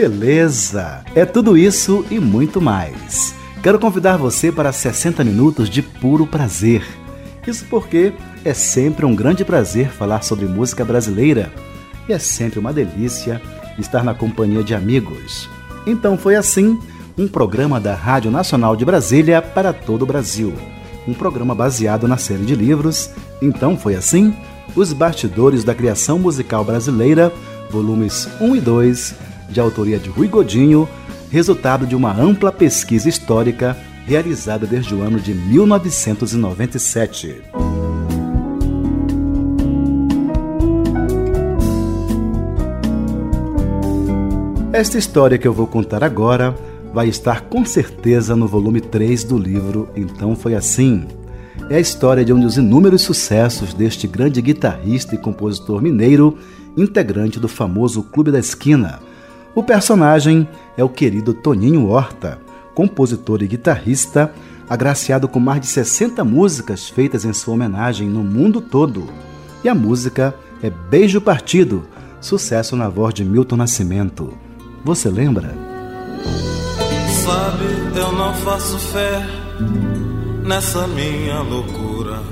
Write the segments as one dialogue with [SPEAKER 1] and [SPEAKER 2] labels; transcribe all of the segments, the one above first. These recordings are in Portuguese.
[SPEAKER 1] Beleza! É tudo isso e muito mais. Quero convidar você para 60 minutos de puro prazer. Isso porque é sempre um grande prazer falar sobre música brasileira e é sempre uma delícia estar na companhia de amigos. Então foi assim um programa da Rádio Nacional de Brasília para todo o Brasil. Um programa baseado na série de livros. Então foi assim Os Bastidores da Criação Musical Brasileira, volumes 1 e 2, de autoria de Rui Godinho resultado de uma ampla pesquisa histórica realizada desde o ano de 1997. Esta história que eu vou contar agora vai estar com certeza no volume 3 do livro Então Foi Assim. É a história de um dos inúmeros sucessos deste grande guitarrista e compositor mineiro, integrante do famoso Clube da Esquina o personagem é o querido Toninho Horta, compositor e guitarrista, agraciado com mais de 60 músicas feitas em sua homenagem no mundo todo. E a música é Beijo Partido, sucesso na voz de Milton Nascimento. Você lembra?
[SPEAKER 2] Sabe, eu não faço fé nessa minha loucura.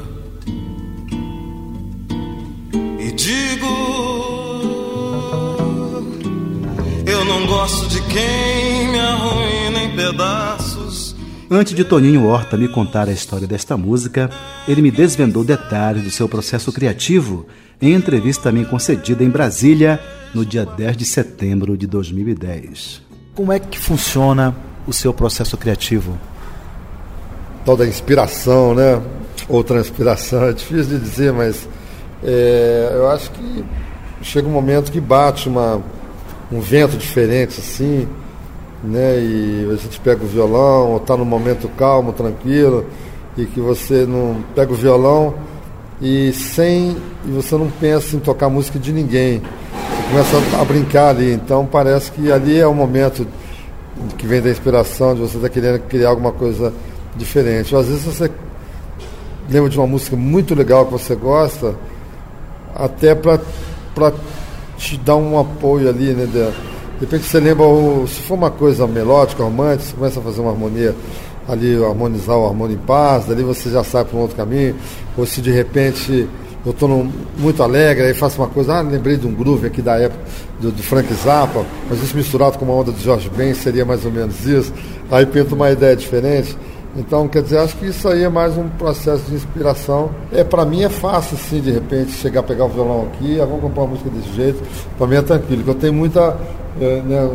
[SPEAKER 2] E digo eu não gosto de quem me arruína em pedaços.
[SPEAKER 1] Antes de Toninho Horta me contar a história desta música, ele me desvendou detalhes do seu processo criativo em entrevista a mim concedida em Brasília no dia 10 de setembro de 2010. Como é que funciona o seu processo criativo?
[SPEAKER 3] Toda inspiração, né? Ou transpiração, é difícil de dizer, mas é, eu acho que chega um momento que bate uma um vento diferente assim, né? E a gente pega o violão, ou está num momento calmo, tranquilo, e que você não pega o violão e sem e você não pensa em tocar música de ninguém. Você começa a brincar ali, então parece que ali é o momento que vem da inspiração, de você estar tá querendo criar alguma coisa diferente. Às vezes você lembra de uma música muito legal que você gosta, até para te dá um apoio ali, né? De, repente você lembra, se for uma coisa melódica, romântica, você começa a fazer uma harmonia ali, harmonizar o harmônio em paz, dali você já sai para um outro caminho, ou se de repente eu estou muito alegre, aí faço uma coisa, ah, lembrei de um groove aqui da época do, do Frank Zappa, mas isso misturado com uma onda de Jorge Ben seria mais ou menos isso, aí pinto uma ideia diferente. Então, quer dizer, acho que isso aí é mais um processo de inspiração. É, para mim é fácil, assim, de repente, chegar a pegar o violão aqui, ah, vamos compor uma música desse jeito. Para mim é tranquilo, porque eu tenho muita. É, né,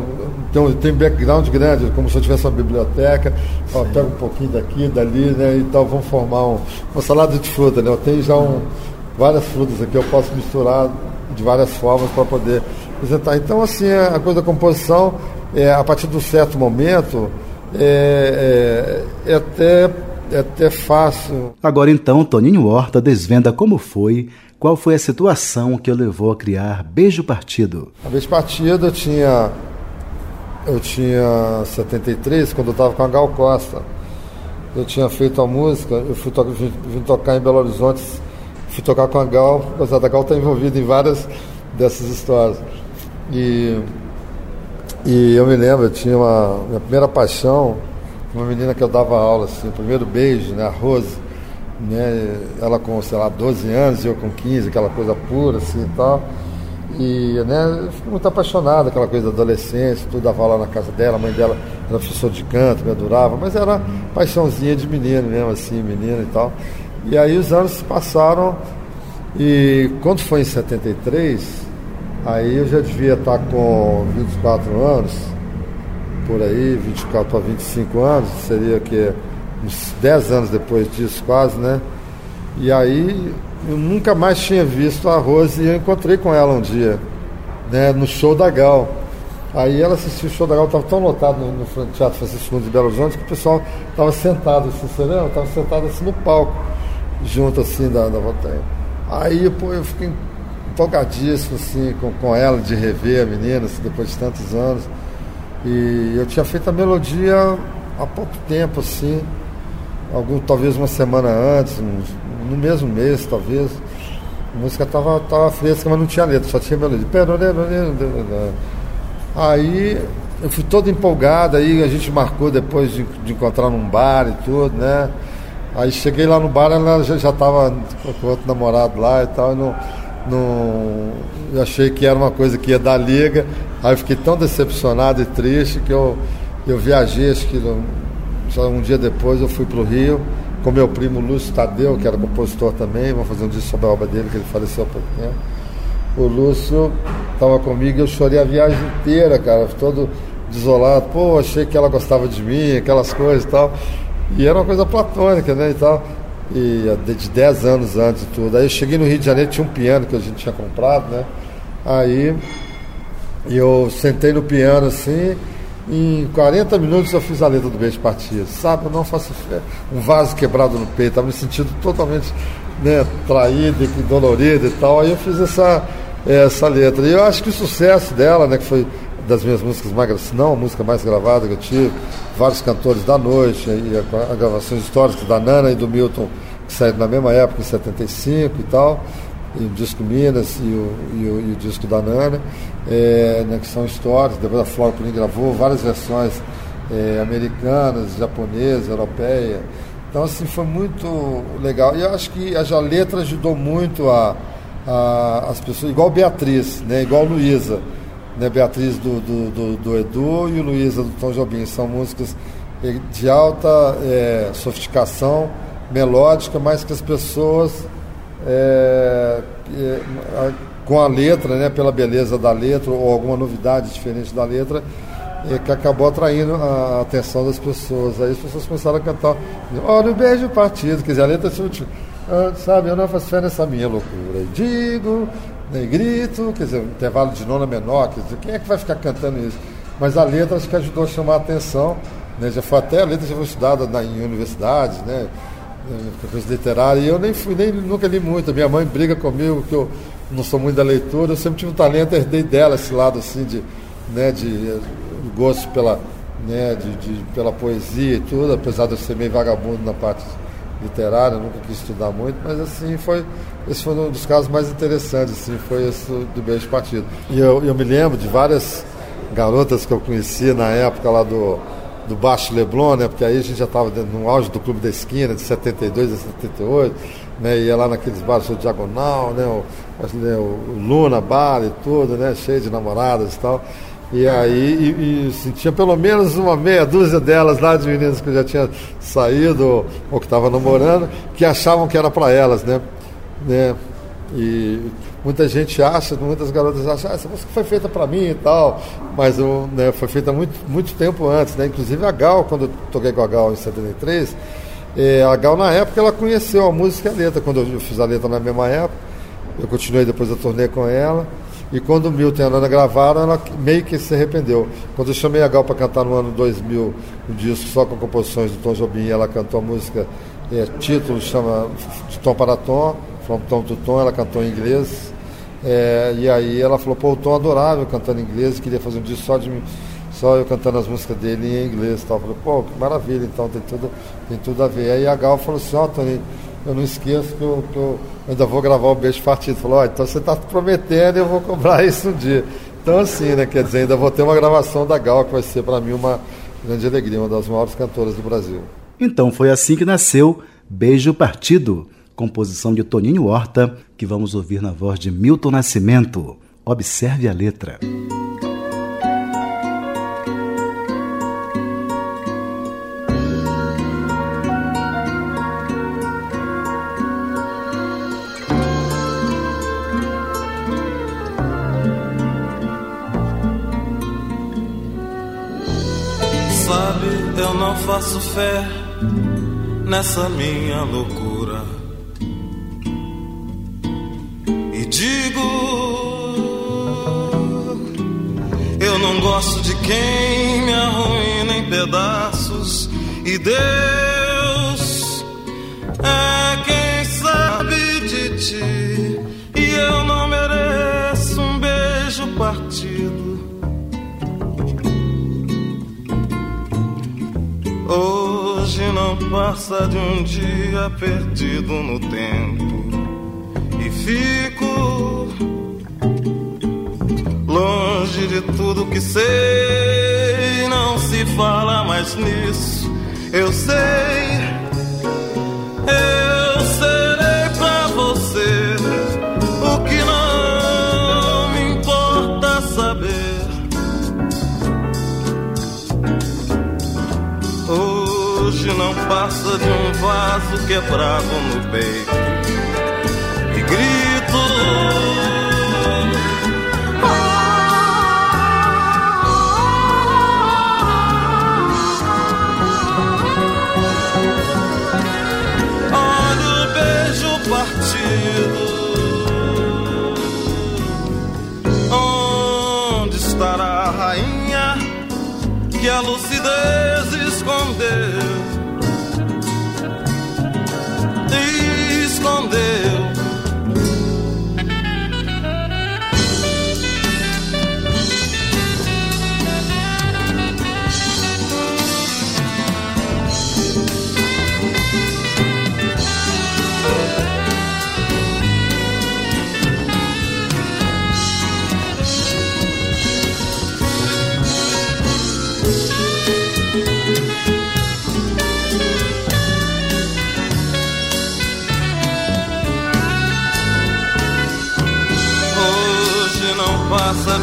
[SPEAKER 3] tenho, background grande, como se eu tivesse uma biblioteca. Ó, pego um pouquinho daqui, dali, né? Então vamos formar um, uma salada de fruta, né? Eu tenho já um, várias frutas aqui, eu posso misturar de várias formas para poder apresentar. Então, assim, a coisa da composição, é, a partir de um certo momento é, é, é, até, é até fácil.
[SPEAKER 1] Agora então, Toninho Horta desvenda como foi, qual foi a situação que o levou a criar Beijo Partido.
[SPEAKER 3] A Beijo Partido eu tinha, eu tinha 73, quando eu estava com a Gal Costa. Eu tinha feito a música, eu fui to vim, vim, tocar em Belo Horizonte, fui tocar com a Gal, apesar da Gal estar tá envolvida em várias dessas histórias. E e eu me lembro, eu tinha uma minha primeira paixão, uma menina que eu dava aula, assim, o primeiro beijo, né, a Rose, né, ela com, sei lá, 12 anos eu com 15, aquela coisa pura, assim e tal. E, né, eu fiquei muito apaixonado, aquela coisa da adolescência, tudo dava aula na casa dela, a mãe dela era professora de canto, me adorava, mas era paixãozinha de menino mesmo, assim, menina e tal. E aí os anos se passaram e quando foi em 73, Aí eu já devia estar com 24 anos, por aí, 24 para 25 anos, seria que uns 10 anos depois disso quase, né? E aí eu nunca mais tinha visto a Rose e eu encontrei com ela um dia, né, no show da Gal. Aí ela assistiu o show da Gal, estava tão lotado no, no Teatro Francisco Nunes de Belo Horizonte que o pessoal estava sentado, assim, lembra? Estava sentado assim no palco, junto assim da, da Voltaire. Aí pô, eu fiquei empolgadíssimo assim, com, com ela, de rever a menina, assim, depois de tantos anos. E eu tinha feito a melodia há pouco tempo, assim, algum, talvez uma semana antes, no mesmo mês, talvez. A música estava tava fresca, mas não tinha letra, só tinha melodia. Aí eu fui todo empolgado, aí a gente marcou depois de, de encontrar num bar e tudo, né? Aí cheguei lá no bar, ela já estava com outro namorado lá e tal, e não, não, eu achei que era uma coisa que ia dar liga, aí eu fiquei tão decepcionado e triste que eu, eu viajei, acho que só um dia depois eu fui para o Rio, com meu primo Lúcio Tadeu, que era compositor também, vamos fazer um disco sobre a obra dele, que ele faleceu há pouco tempo. O Lúcio estava comigo e eu chorei a viagem inteira, cara, todo desolado. Pô, achei que ela gostava de mim, aquelas coisas e tal. E era uma coisa platônica, né, e tal. E de 10 anos antes e tudo. Aí eu cheguei no Rio de Janeiro, tinha um piano que a gente tinha comprado, né? Aí eu sentei no piano assim, em 40 minutos eu fiz a letra do Beijo Partido. Sabe, eu não faço fé. Um vaso quebrado no peito, estava me sentindo totalmente né, traído e dolorido e tal. Aí eu fiz essa, essa letra. E eu acho que o sucesso dela, né, que foi das minhas músicas mais, se não a música mais gravada que eu tive, vários cantores da noite, e a, a gravações históricas da Nana e do Milton, que saíram na mesma época, em 75 e tal, e o disco Minas e o, e o, e o disco da Nana, é, né, que são históricos, depois a Flora Purim gravou várias versões é, americanas, japonesas, europeias. Então, assim, foi muito legal. E eu acho que a letra ajudou muito a, a, as pessoas, igual Beatriz, né, igual Luísa né, Beatriz do, do, do, do Edu e o Luísa do Tom Jobim. São músicas de alta é, sofisticação melódica, mas que as pessoas, é, é, com a letra, né, pela beleza da letra ou alguma novidade diferente da letra, é, que acabou atraindo a atenção das pessoas. Aí as pessoas começaram a cantar, olha o beijo partido, quer dizer, a letra ah, sabe, eu não faço fé nessa minha loucura. Digo negrito, quer dizer, intervalo de nona menor, quer dizer, quem é que vai ficar cantando isso? Mas a letra acho que ajudou a chamar a atenção, né? já foi até a letra já foi estudada na, em universidades, né? coisa literária, e eu nem fui, nem nunca li muito. Minha mãe briga comigo que eu não sou muito da leitura, eu sempre tive um talento, herdei dela esse lado assim de, né, de gosto pela, né, de, de, pela poesia e tudo, apesar de eu ser meio vagabundo na parte literária, nunca quis estudar muito, mas assim foi. Esse foi um dos casos mais interessantes, assim, foi esse do beijo partido. E eu, eu me lembro de várias garotas que eu conheci na época lá do, do Baixo Leblon, né? Porque aí a gente já estava no auge do Clube da Esquina, de 72 a 78, né? Ia lá naqueles bares do Diagonal, né? O, né? o Luna Bar e tudo, né? Cheio de namoradas e tal. E aí, e, e assim, tinha pelo menos uma meia dúzia delas lá de meninas que já tinha saído ou que estavam namorando, que achavam que era para elas, né? né? E muita gente acha, muitas garotas acham, ah, essa música foi feita para mim e tal, mas eu, né, foi feita muito, muito tempo antes, né? Inclusive a Gal, quando eu toquei com a Gal em 73, é, a Gal na época ela conheceu a música e a letra, quando eu fiz a letra na mesma época, eu continuei depois a turnê com ela. E quando o Milton e a Nana gravaram, ela meio que se arrependeu. Quando eu chamei a Gal para cantar no ano 2000 um disco só com composições do Tom Jobim, ela cantou a música, é, título chama De Tom para Tom, From Tom to Tom, ela cantou em inglês. É, e aí ela falou, pô, o Tom adorável cantando em inglês, queria fazer um disco só de só eu cantando as músicas dele em inglês. Tal. Eu falei, pô, que maravilha, então tem tudo, tem tudo a ver. Aí a Gal falou assim, ó, oh, Tony, eu não esqueço que eu, que eu ainda vou gravar o Beijo Partido. Falou, ó, então você está prometendo e eu vou cobrar isso um dia. Então, assim, né, quer dizer, ainda vou ter uma gravação da Gal, que vai ser para mim uma grande alegria, uma das maiores cantoras do Brasil.
[SPEAKER 1] Então, foi assim que nasceu Beijo Partido, composição de Toninho Horta, que vamos ouvir na voz de Milton Nascimento. Observe a letra.
[SPEAKER 2] Faço fé nessa minha loucura e digo: Eu não gosto de quem me arruína em pedaços. E Deus é quem sabe de ti. Hoje não passa de um dia perdido no tempo. E fico longe de tudo que sei. Não se fala mais nisso. Eu sei, eu Hoje não passa de um vaso quebrado no peito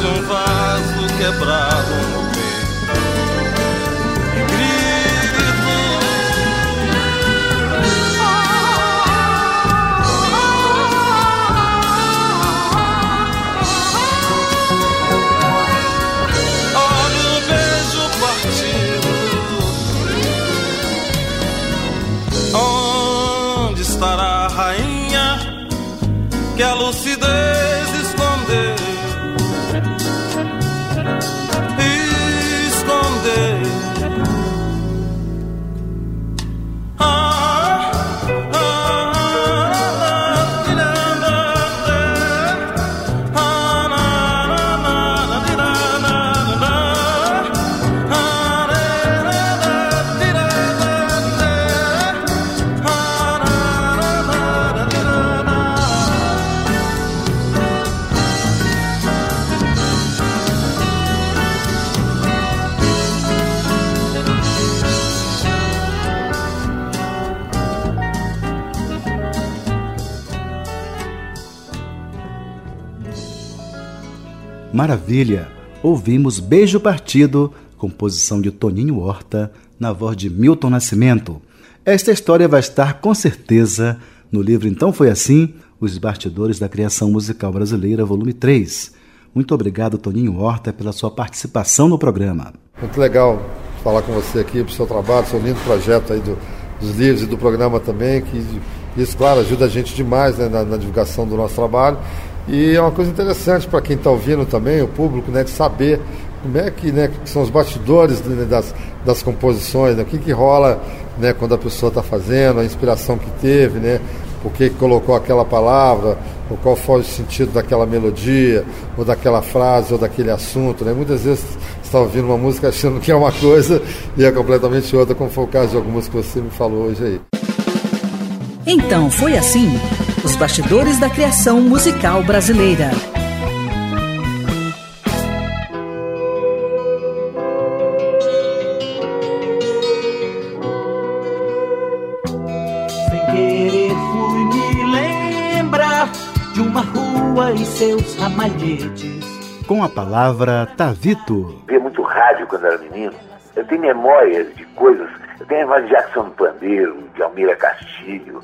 [SPEAKER 2] de um vaso quebrado
[SPEAKER 1] Maravilha! Ouvimos Beijo Partido, composição de Toninho Horta, na voz de Milton Nascimento. Esta história vai estar com certeza no livro Então Foi Assim, Os Bastidores da Criação Musical Brasileira, volume 3. Muito obrigado, Toninho Horta, pela sua participação no programa.
[SPEAKER 3] Muito legal falar com você aqui pro seu trabalho, seu lindo projeto aí do- dos livros e do programa também, que isso, claro, ajuda a gente demais né, na, na divulgação do nosso trabalho. E é uma coisa interessante para quem está ouvindo também, o público, né, de saber como é que, né, que são os bastidores né, das, das composições, né, o que, que rola né, quando a pessoa está fazendo, a inspiração que teve, né, por que colocou aquela palavra, ou qual foi o sentido daquela melodia, ou daquela frase, ou daquele assunto. Né? Muitas vezes você está ouvindo uma música achando que é uma coisa e é completamente outra, como foi o caso de algumas que você me falou hoje aí.
[SPEAKER 4] Então foi assim: os bastidores da criação musical brasileira.
[SPEAKER 5] Sem querer fui me lembrar de uma rua e seus ramalhetes.
[SPEAKER 1] Com a palavra, Tavito.
[SPEAKER 6] via muito rádio quando era menino. Eu tenho memórias de coisas. Eu tenho memória de Jackson do Pandeiro, de Almira Castilho,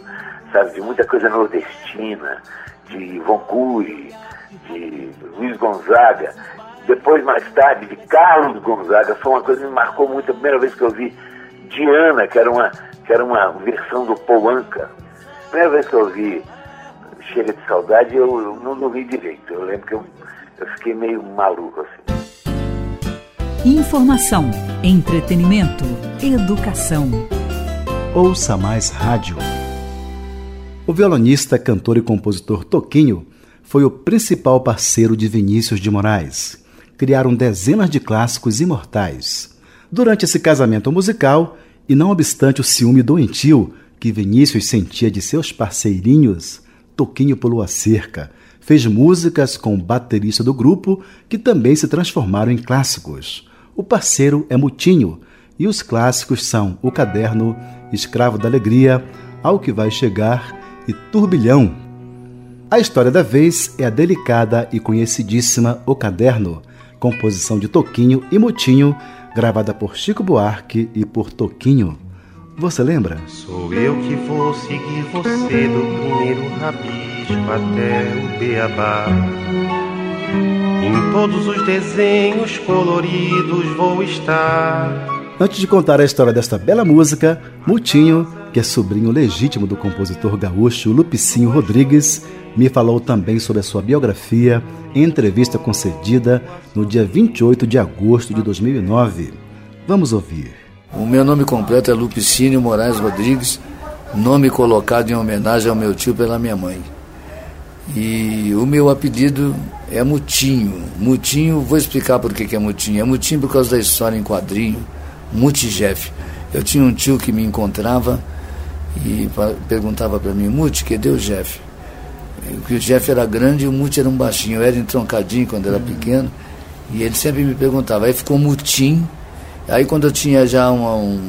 [SPEAKER 6] sabe, de muita coisa nordestina, de Von Cury, de Luiz Gonzaga. Depois, mais tarde, de Carlos Gonzaga. Foi uma coisa que me marcou muito. A primeira vez que eu vi Diana, que era uma, que era uma versão do Paul Anka. A primeira vez que eu vi Chega de Saudade, eu, eu não dormi direito. Eu lembro que eu, eu fiquei meio maluco, assim.
[SPEAKER 4] Informação, entretenimento, educação.
[SPEAKER 1] Ouça mais rádio. O violonista, cantor e compositor Toquinho foi o principal parceiro de Vinícius de Moraes. Criaram dezenas de clássicos imortais. Durante esse casamento musical, e não obstante o ciúme doentio que Vinícius sentia de seus parceirinhos, Toquinho pulou a cerca, fez músicas com o baterista do grupo que também se transformaram em clássicos. O parceiro é Mutinho e os clássicos são O Caderno, Escravo da Alegria, Ao Que Vai Chegar e Turbilhão. A história da vez é a delicada e conhecidíssima O Caderno, composição de Toquinho e Mutinho, gravada por Chico Buarque e por Toquinho. Você lembra?
[SPEAKER 7] Sou eu que vou seguir você do primeiro rabisco até o beabá. Em todos os desenhos coloridos vou estar.
[SPEAKER 1] Antes de contar a história desta bela música, Mutinho, que é sobrinho legítimo do compositor gaúcho Lupicinho Rodrigues, me falou também sobre a sua biografia em entrevista concedida no dia 28 de agosto de 2009. Vamos ouvir.
[SPEAKER 8] O meu nome completo é Lupicínio Moraes Rodrigues, nome colocado em homenagem ao meu tio pela minha mãe. E o meu apelido é Mutinho. Mutinho, vou explicar por que, é Mutinho. É Mutinho por causa da história em quadrinho, Muti Jeff. Eu tinha um tio que me encontrava e perguntava para mim, Muti, cadê o Jeff? Porque o Jeff era grande e o Muti era um baixinho. Eu era entroncadinho quando era pequeno. E ele sempre me perguntava. Aí ficou Mutim. Aí quando eu tinha já uma, um,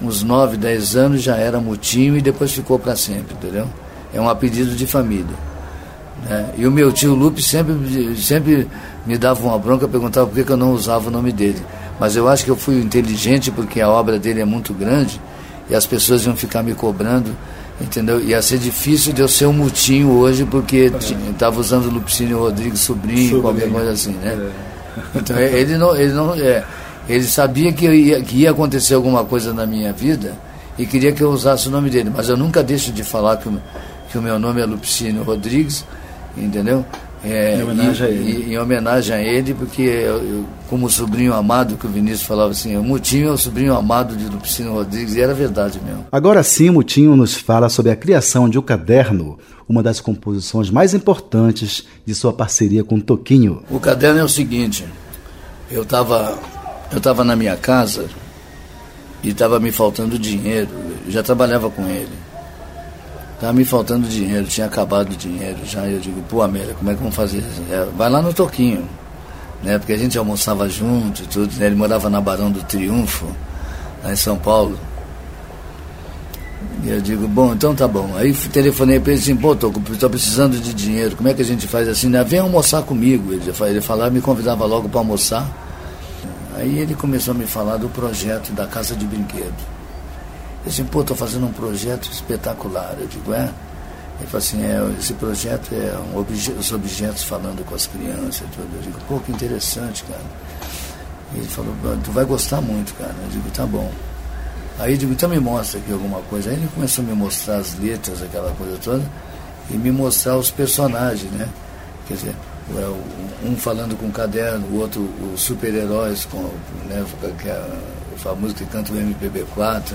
[SPEAKER 8] uns 9, 10 anos, já era Mutinho e depois ficou para sempre, entendeu? É um apelido de família. Né? E o meu tio Lupe sempre, sempre me dava uma bronca, perguntava por que, que eu não usava o nome dele. Mas eu acho que eu fui inteligente porque a obra dele é muito grande e as pessoas iam ficar me cobrando Entendeu? Ia ser difícil de eu ser um mutinho hoje, porque estava usando o Lupicínio Rodrigues sobrinho, sobrinho, qualquer coisa assim, né? É. Então ele não, ele não, é, ele sabia que ia, que ia acontecer alguma coisa na minha vida e queria que eu usasse o nome dele, mas eu nunca deixo de falar que, que o meu nome é Lupicínio Rodrigues, entendeu? É, em, homenagem e, a ele. em homenagem a ele, porque eu, eu, como sobrinho amado, que o Vinícius falava assim, o Mutinho é o sobrinho amado de Lupicino Rodrigues, e era verdade mesmo.
[SPEAKER 1] Agora sim, o Mutinho nos fala sobre a criação de O Caderno, uma das composições mais importantes de sua parceria com Toquinho.
[SPEAKER 8] O Caderno é o seguinte, eu estava eu tava na minha casa e estava me faltando dinheiro, eu já trabalhava com ele. Tava me faltando dinheiro, tinha acabado o dinheiro já. Eu digo, pô, Amélia, como é que vamos fazer? É, vai lá no Toquinho, né? Porque a gente almoçava junto e tudo. Né? Ele morava na Barão do Triunfo, lá em São Paulo. E eu digo, bom, então tá bom. Aí telefonei para ele assim, pô, tô, tô precisando de dinheiro, como é que a gente faz assim? Né? Vem almoçar comigo. Ele, ele falava, me convidava logo para almoçar. Aí ele começou a me falar do projeto da Casa de Brinquedo. Eu disse, pô, estou fazendo um projeto espetacular. Eu digo, é? Ele falou assim, é, esse projeto é um obje os objetos falando com as crianças. Tudo. Eu digo, pô, que interessante, cara. Ele falou, tu vai gostar muito, cara. Eu digo, tá bom. Aí eu digo, então me mostra aqui alguma coisa. Aí ele começou a me mostrar as letras, aquela coisa toda, e me mostrar os personagens, né? Quer dizer, é um falando com o caderno, o outro, os super-heróis, com, né, que é a música que canta o MPB4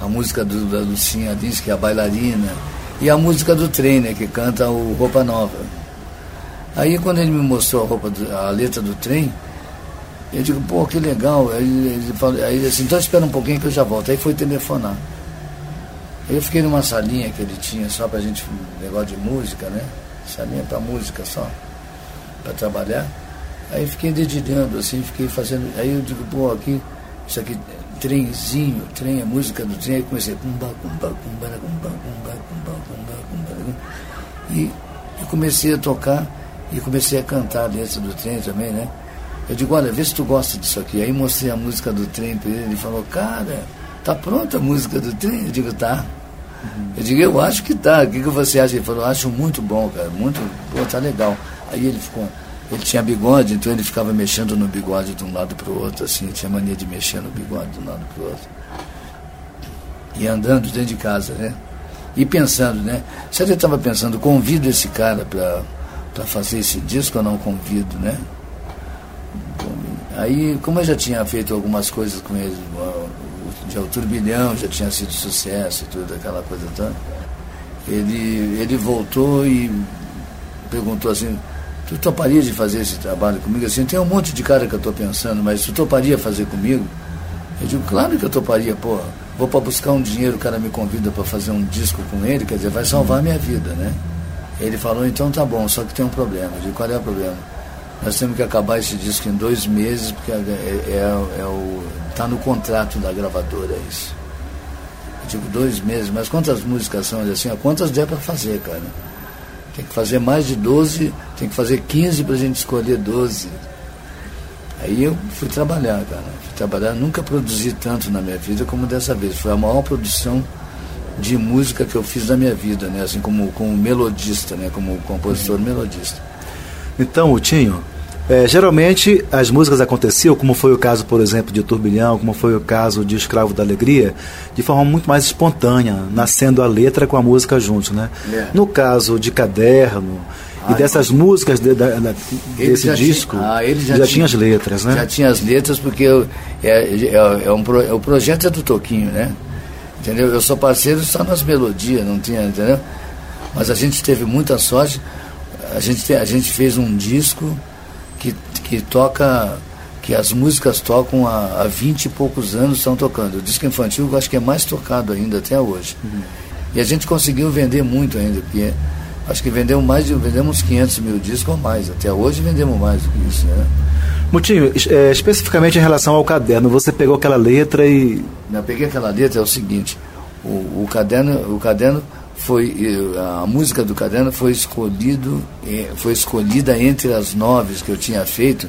[SPEAKER 8] a música do, da Lucinha Lins, que é a bailarina, e a música do Trainer, que canta o Roupa Nova. Aí quando ele me mostrou a, roupa do, a letra do trem, eu digo, pô, que legal. Aí ele, falou, aí assim, então espera um pouquinho que eu já volto. Aí foi telefonar. Eu fiquei numa salinha que ele tinha só pra gente, negócio de música, né? Salinha pra música só, pra trabalhar. Aí fiquei dedilhando, assim, fiquei fazendo. Aí eu digo, pô, aqui, isso aqui trenzinho, trem, a música do trem, aí comecei cumba, cumba, cumba, cumba, cumba, cumba, cumba, cumba, e, e comecei a tocar e comecei a cantar dentro do trem também, né? Eu digo, olha, vê se tu gosta disso aqui. Aí mostrei a música do trem para ele, ele falou, cara, tá pronta a música do trem? Eu digo, tá. Eu digo, eu acho que tá. O que, que você acha? Ele falou, acho muito bom, cara, muito, pô, tá legal. Aí ele ficou, ele tinha bigode, então ele ficava mexendo no bigode de um lado para o outro, assim, tinha mania de mexer no bigode de um lado para o outro. E andando dentro de casa, né? E pensando, né? Se ele estava pensando, convido esse cara para fazer esse disco ou não convido, né? Aí, como eu já tinha feito algumas coisas com ele, já o turbilhão já tinha sido sucesso e tudo, aquela coisa toda, ele, ele voltou e perguntou assim, tu toparia de fazer esse trabalho comigo? Assim, tem um monte de cara que eu estou pensando, mas tu toparia fazer comigo? Eu digo, claro que eu toparia, pô. Vou para buscar um dinheiro, o cara me convida para fazer um disco com ele, quer dizer, vai salvar a minha vida, né? Ele falou, então tá bom, só que tem um problema. Eu digo, qual é o problema? Nós temos que acabar esse disco em dois meses, porque é, é, é, é o. tá no contrato da gravadora isso. Eu digo, dois meses, mas quantas músicas são? Ele assim, quantas der para fazer, cara? Tem que fazer mais de 12, tem que fazer 15 para a gente escolher 12. Aí eu fui trabalhar, cara. Fui trabalhar, nunca produzi tanto na minha vida como dessa vez. Foi a maior produção de música que eu fiz na minha vida, né? Assim como como melodista, né? Como compositor melodista.
[SPEAKER 1] Então, Tinho, é, geralmente as músicas aconteciam, como foi o caso, por exemplo, de Turbilhão, como foi o caso de Escravo da Alegria, de forma muito mais espontânea, nascendo a letra com a música juntos, né? É. No caso de Caderno, e dessas músicas de, de, de, desse disco,
[SPEAKER 8] tinha, ah, ele já,
[SPEAKER 1] já
[SPEAKER 8] tinha,
[SPEAKER 1] as letras, né?
[SPEAKER 8] Já tinha as letras, porque eu, é, é, é um, é, o projeto é do Toquinho, né? Entendeu? Eu sou parceiro só nas melodias, não tinha, entendeu? Mas a gente teve muita sorte. A gente, a gente fez um disco que, que toca, que as músicas tocam há, há 20 e poucos anos estão tocando. O disco infantil eu acho que é mais tocado ainda até hoje. Uhum. E a gente conseguiu vender muito ainda, porque Acho que vendemos mais de vendemos 500 mil discos ou mais. Até hoje vendemos mais do que isso, né?
[SPEAKER 1] Mutinho, é, especificamente em relação ao caderno, você pegou aquela letra e.
[SPEAKER 8] Eu peguei aquela letra, é o seguinte, o, o caderno, o caderno foi. A música do caderno foi escolhido, foi escolhida entre as nove que eu tinha feito,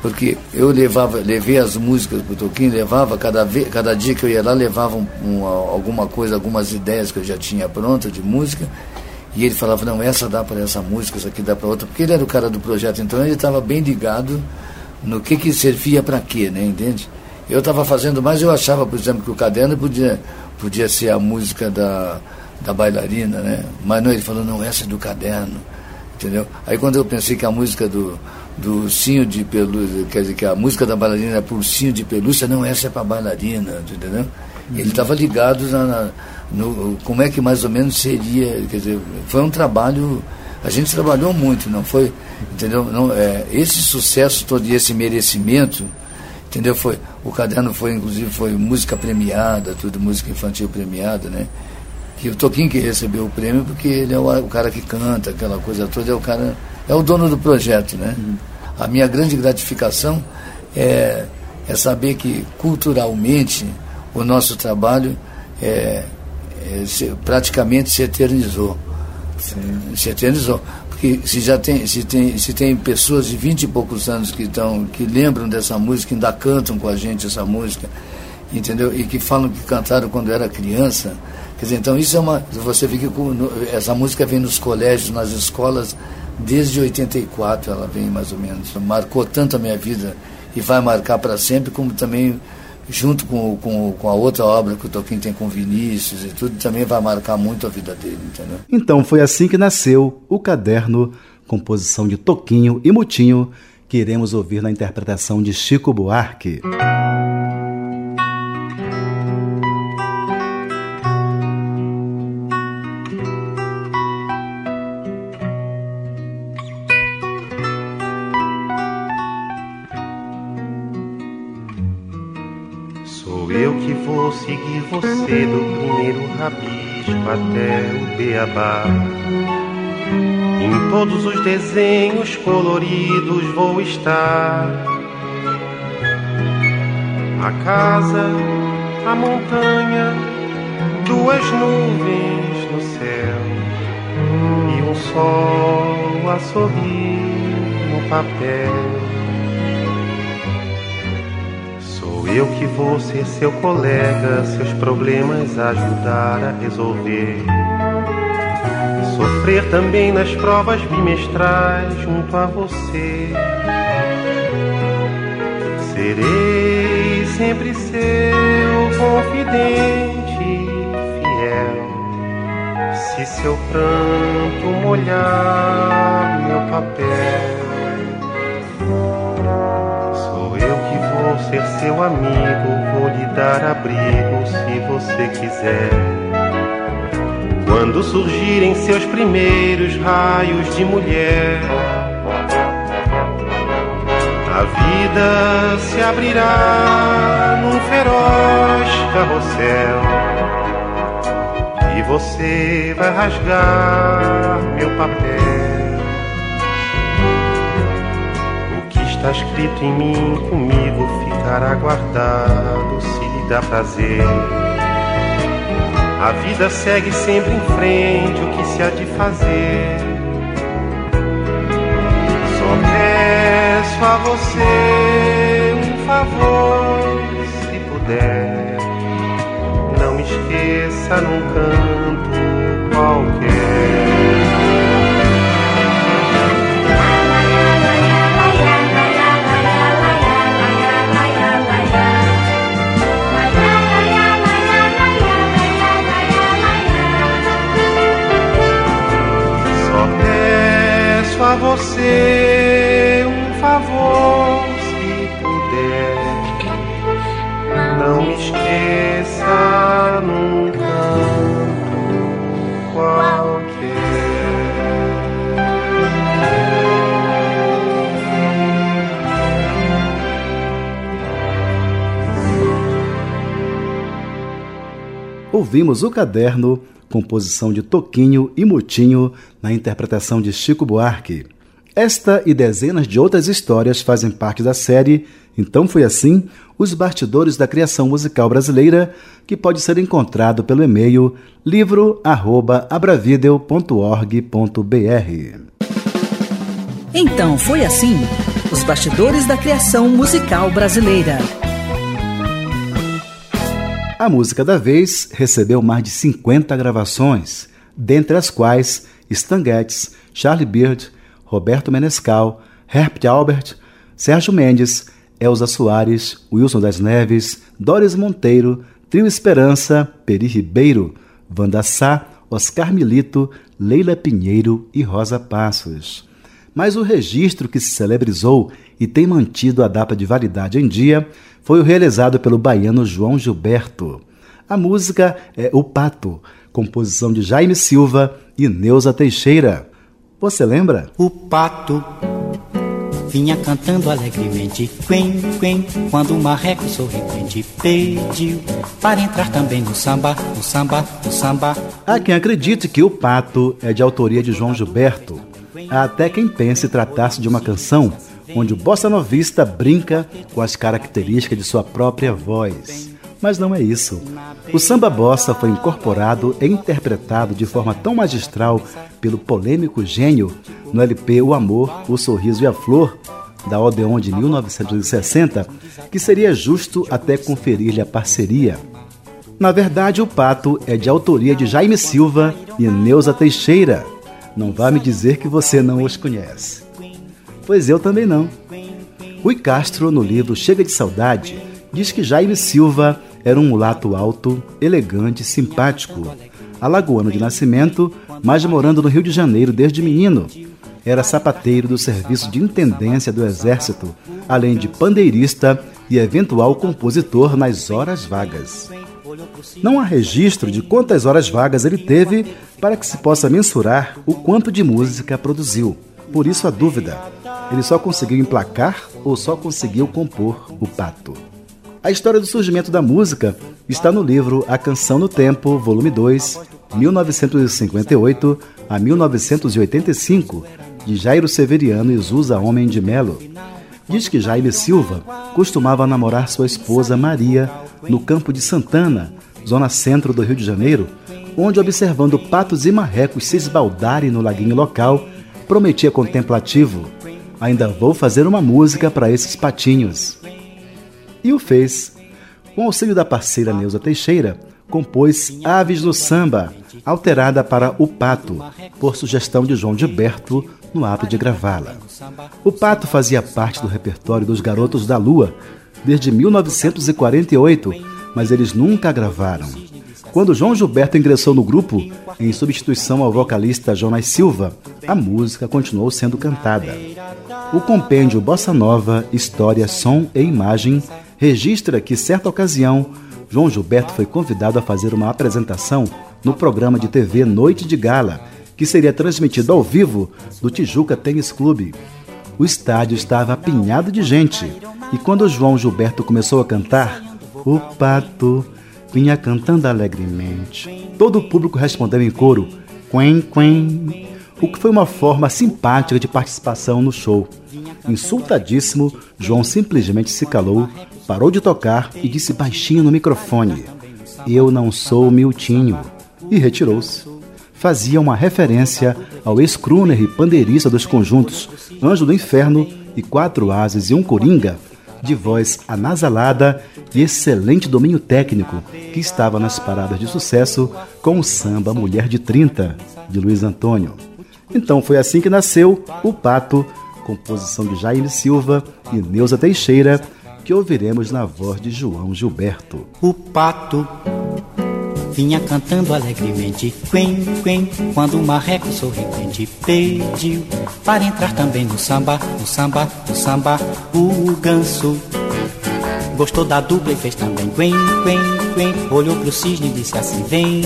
[SPEAKER 8] porque eu levava, levei as músicas para o Toquinho, levava, cada, vez, cada dia que eu ia lá, levava um, um, alguma coisa, algumas ideias que eu já tinha pronta de música e ele falava, não, essa dá para essa música, essa aqui dá para outra, porque ele era o cara do projeto, então ele estava bem ligado no que que servia para quê, né, entende? Eu estava fazendo mais, eu achava, por exemplo, que o caderno podia, podia ser a música da, da bailarina, né? Mas não, ele falou, não, essa é do caderno, entendeu? Aí quando eu pensei que a música do, do ursinho de pelúcia, quer dizer, que a música da bailarina era para ursinho de pelúcia, não, essa é para bailarina, entendeu? Ele estava ligado na, na no, como é que mais ou menos seria, quer dizer, foi um trabalho, a gente trabalhou muito, não foi, entendeu? Não, é, esse sucesso todo e esse merecimento, entendeu? Foi, o caderno foi, inclusive, foi música premiada, tudo música infantil premiada, né? Que o Toquinho que recebeu o prêmio porque ele é o, o cara que canta, aquela coisa toda, é o cara, é o dono do projeto, né? Uhum. A minha grande gratificação é, é saber que culturalmente o nosso trabalho é, é, se, praticamente se eternizou. Sim. Se eternizou. Porque se já tem, se tem, se tem pessoas de vinte e poucos anos que estão, que lembram dessa música, ainda cantam com a gente essa música, entendeu? E que falam que cantaram quando era criança. Quer dizer, então isso é uma. Você vê que essa música vem nos colégios, nas escolas, desde 84 ela vem mais ou menos. Marcou tanto a minha vida e vai marcar para sempre, como também junto com, com, com a outra obra que o Toquinho tem com Vinícius e tudo, também vai marcar muito a vida dele, entendeu?
[SPEAKER 1] Então foi assim que nasceu o caderno, composição de Toquinho e Mutinho, que iremos ouvir na interpretação de Chico Buarque.
[SPEAKER 7] Rabisco até o beabá. Em todos os desenhos coloridos vou estar. A casa, a montanha, duas nuvens no céu e um sol a sorrir no papel. Eu que vou ser seu colega, seus problemas ajudar a resolver. Sofrer também nas provas bimestrais junto a você. Serei sempre seu confidente fiel. Se seu pranto molhar meu papel, seu amigo, vou lhe dar abrigo se você quiser. Quando surgirem seus primeiros raios de mulher, a vida se abrirá num feroz carrossel e você vai rasgar meu papel. Está escrito em mim, comigo ficará guardado se lhe dá prazer. A vida segue sempre em frente, o que se há de fazer? Só peço a você um favor, se puder. Não me esqueça num canto qualquer. Você um favor, se puder. Não esqueça num canto qualquer.
[SPEAKER 1] Ouvimos o caderno composição de Toquinho e Mutinho, na interpretação de Chico Buarque. Esta e dezenas de outras histórias fazem parte da série Então Foi Assim, os bastidores da criação musical brasileira, que pode ser encontrado pelo e-mail livro@abravideo.org.br.
[SPEAKER 4] Então Foi Assim, os bastidores da criação musical brasileira.
[SPEAKER 1] A música da vez recebeu mais de 50 gravações, dentre as quais Stan Getz, Charlie Beard, Roberto Menescal, Herbert Albert, Sérgio Mendes, Elza Soares, Wilson das Neves, Doris Monteiro, Trio Esperança, Peri Ribeiro, Wanda Sá, Oscar Milito, Leila Pinheiro e Rosa Passos. Mas o registro que se celebrizou e tem mantido a data de validade em dia foi o realizado pelo baiano João Gilberto. A música é O Pato, composição de Jaime Silva e Neuza Teixeira. Você lembra?
[SPEAKER 9] O pato vinha cantando alegremente, quen, quen, quando o marreco sorridente pediu para entrar também no samba, no samba, no samba.
[SPEAKER 1] Há quem acredite que o pato é de autoria de João Gilberto. Há até quem pense tratar-se de uma canção onde o bossa novista brinca com as características de sua própria voz. Mas não é isso. O samba bossa foi incorporado e interpretado de forma tão magistral pelo polêmico gênio no LP O Amor, o Sorriso e a Flor, da Odeon de 1960, que seria justo até conferir-lhe a parceria. Na verdade, o pato é de autoria de Jaime Silva e Neuza Teixeira. Não vá me dizer que você não os conhece. Pois eu também não. Rui Castro, no livro Chega de Saudade, diz que Jaime Silva era um mulato alto, elegante, simpático, alagoano de nascimento, mas morando no Rio de Janeiro desde menino. Era sapateiro do serviço de intendência do Exército, além de pandeirista e eventual compositor nas horas vagas. Não há registro de quantas horas vagas ele teve para que se possa mensurar o quanto de música produziu. Por isso a dúvida: ele só conseguiu emplacar ou só conseguiu compor o pato? A história do surgimento da música está no livro A Canção no Tempo, volume 2, 1958 a 1985, de Jairo Severiano e Zusa Homem de Melo. Diz que Jaime Silva costumava namorar sua esposa Maria no campo de Santana, zona centro do Rio de Janeiro, onde, observando patos e marrecos se esbaldarem no laguinho local, prometia contemplativo: Ainda vou fazer uma música para esses patinhos. E o fez. Com auxílio da parceira Neuza Teixeira, compôs Aves no Samba, alterada para O Pato, por sugestão de João Gilberto no ato de gravá-la. O Pato fazia parte do repertório dos Garotos da Lua desde 1948, mas eles nunca gravaram. Quando João Gilberto ingressou no grupo, em substituição ao vocalista Jonas Silva, a música continuou sendo cantada. O compêndio Bossa Nova, História, Som e Imagem registra que, certa ocasião, João Gilberto foi convidado a fazer uma apresentação no programa de TV Noite de Gala, que seria transmitido ao vivo do Tijuca Tênis Clube. O estádio estava apinhado de gente e quando João Gilberto começou a cantar, o pato vinha cantando alegremente. Todo o público respondeu em coro, quen, quen, o que foi uma forma simpática de participação no show. Insultadíssimo, João simplesmente se calou, parou de tocar e disse baixinho no microfone: Eu não sou Miltinho. E retirou-se. Fazia uma referência ao ex-crooner e pandeirista dos conjuntos Anjo do Inferno e Quatro Ases e um Coringa, de voz anasalada e excelente domínio técnico, que estava nas paradas de sucesso com o samba Mulher de 30, de Luiz Antônio. Então foi assim que nasceu O Pato, composição de Jaime Silva e Neuza Teixeira, que ouviremos na voz de João Gilberto.
[SPEAKER 9] O pato vinha cantando alegremente, quen, quen, quando o marreco sorridente pediu para entrar também no samba, no samba, no samba, o ganso. Gostou da dupla e fez também quen, quen, quen, olhou pro cisne e disse assim, vem,